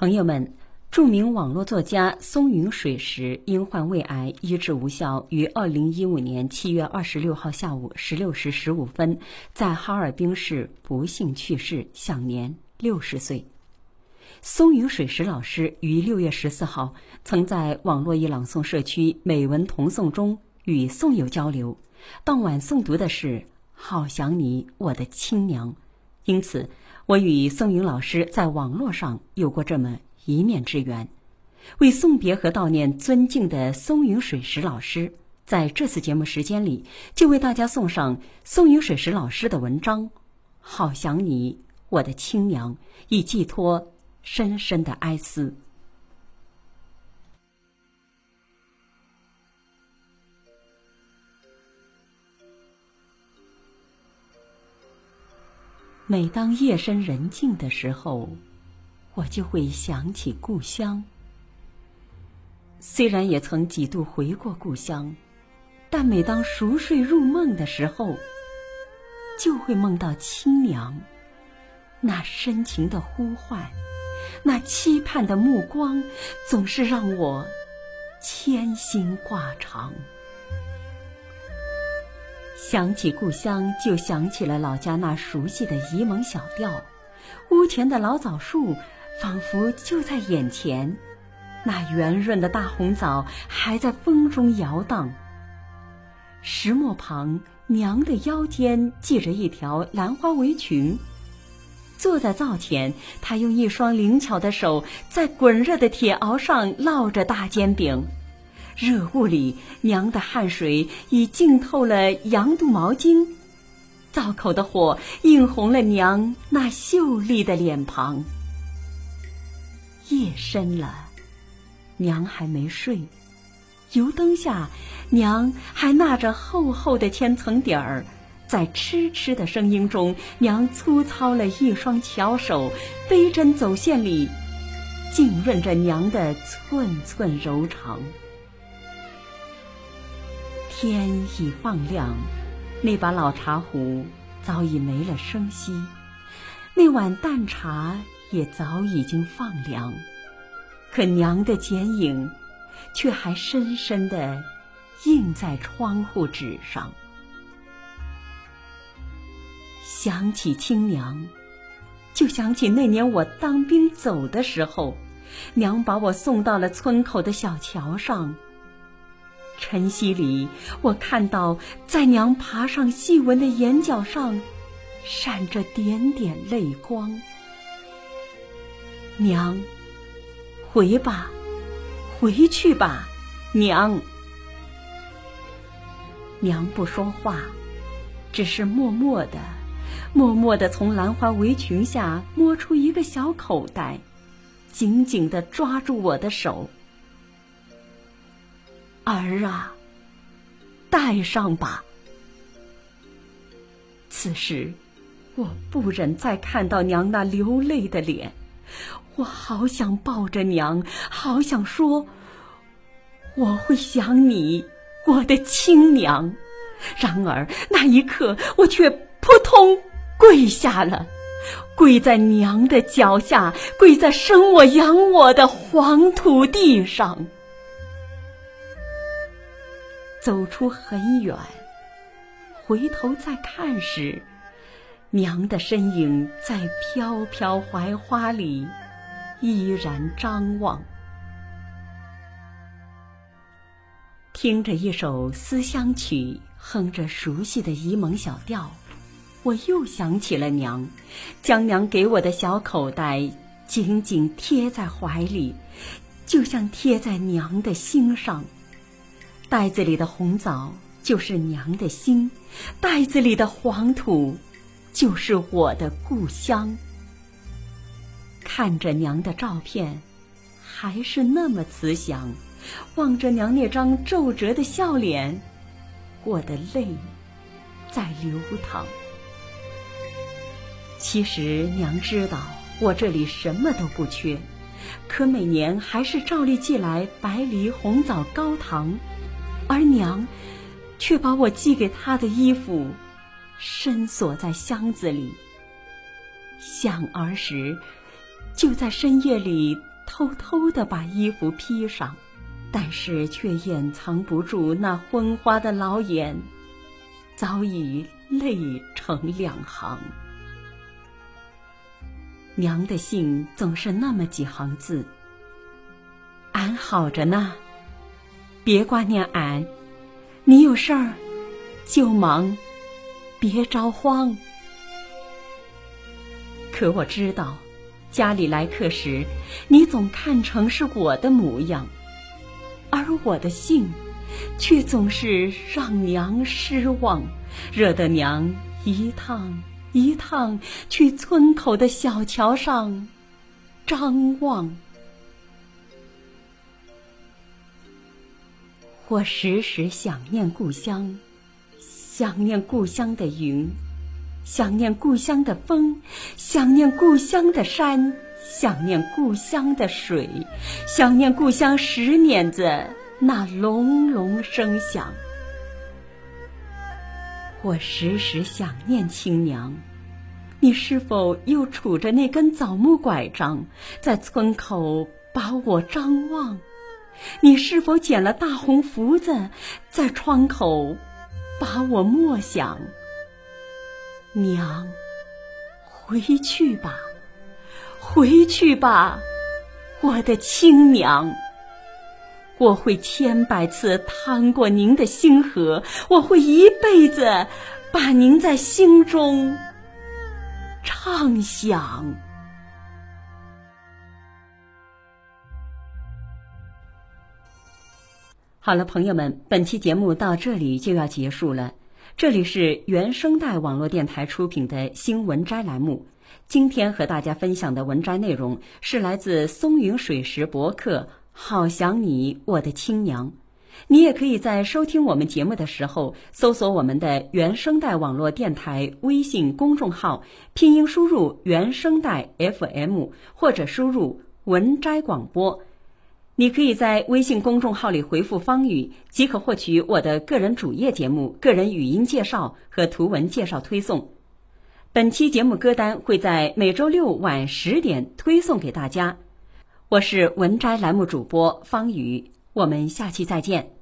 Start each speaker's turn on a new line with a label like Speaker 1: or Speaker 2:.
Speaker 1: 朋友们，著名网络作家松云水石因患胃癌医治无效，于二零一五年七月二十六号下午十六时十五分在哈尔滨市不幸去世，享年六十岁。松云水石老师于六月十四号曾在网络一朗诵社区美文同诵中与诵友交流，当晚诵读的是《好想你，我的亲娘》，因此。我与宋云老师在网络上有过这么一面之缘，为送别和悼念尊敬的松云水石老师，在这次节目时间里，就为大家送上松云水石老师的文章《好想你，我的亲娘》，以寄托深深的哀思。每当夜深人静的时候，我就会想起故乡。虽然也曾几度回过故乡，但每当熟睡入梦的时候，就会梦到亲娘，那深情的呼唤，那期盼的目光，总是让我牵心挂肠。想起故乡，就想起了老家那熟悉的沂蒙小调，屋前的老枣树仿佛就在眼前，那圆润的大红枣还在风中摇荡。石磨旁，娘的腰间系着一条兰花围裙，坐在灶前，她用一双灵巧的手在滚热的铁熬上烙着大煎饼。热雾里，娘的汗水已浸透了羊肚毛巾，灶口的火映红了娘那秀丽的脸庞。夜深了，娘还没睡，油灯下，娘还纳着厚厚的千层底儿，在痴痴的声音中，娘粗糙了一双巧手，飞针走线里，浸润着娘的寸寸柔肠。天已放亮，那把老茶壶早已没了声息，那碗淡茶也早已经放凉，可娘的剪影，却还深深的印在窗户纸上。想起亲娘，就想起那年我当兵走的时候，娘把我送到了村口的小桥上。晨曦里，我看到在娘爬上细纹的眼角上，闪着点点泪光。娘，回吧，回去吧，娘。娘不说话，只是默默的、默默的从兰花围裙下摸出一个小口袋，紧紧的抓住我的手。儿啊，带上吧。此时，我不忍再看到娘那流泪的脸，我好想抱着娘，好想说，我会想你，我的亲娘。然而那一刻，我却扑通跪下了，跪在娘的脚下，跪在生我养我的黄土地上。走出很远，回头再看时，娘的身影在飘飘槐花里依然张望。听着一首思乡曲，哼着熟悉的沂蒙小调，我又想起了娘，将娘给我的小口袋紧紧贴在怀里，就像贴在娘的心上。袋子里的红枣就是娘的心，袋子里的黄土就是我的故乡。看着娘的照片，还是那么慈祥；望着娘那张皱褶的笑脸，我的泪在流淌。其实娘知道我这里什么都不缺，可每年还是照例寄来白梨、红枣、高糖。而娘，却把我寄给她的衣服深锁在箱子里。想儿时，就在深夜里偷偷的把衣服披上，但是却掩藏不住那昏花的老眼，早已泪成两行。娘的信总是那么几行字：“俺好着呢，别挂念俺，你有事儿就忙，别着慌。”可我知道，家里来客时，你总看成是我的模样，而我的信，却总是让娘失望，惹得娘一趟。一趟去村口的小桥上张望，我时时想念故乡，想念故乡的云，想念故乡的风，想念故乡的山，想念故乡的水，想念故乡石碾子那隆隆声响。我时时想念亲娘，你是否又杵着那根枣木拐杖，在村口把我张望？你是否剪了大红福子，在窗口把我默想？娘，回去吧，回去吧，我的亲娘。我会千百次趟过您的星河，我会一辈子把您在心中畅想。好了，朋友们，本期节目到这里就要结束了。这里是原声带网络电台出品的新文摘栏目。今天和大家分享的文摘内容是来自松云水石博客。好想你，我的亲娘。你也可以在收听我们节目的时候，搜索我们的原声带网络电台微信公众号，拼音输入“原声带 FM” 或者输入“文摘广播”。你可以在微信公众号里回复“方宇”，即可获取我的个人主页节目、个人语音介绍和图文介绍推送。本期节目歌单会在每周六晚十点推送给大家。我是文摘栏目主播方宇，我们下期再见。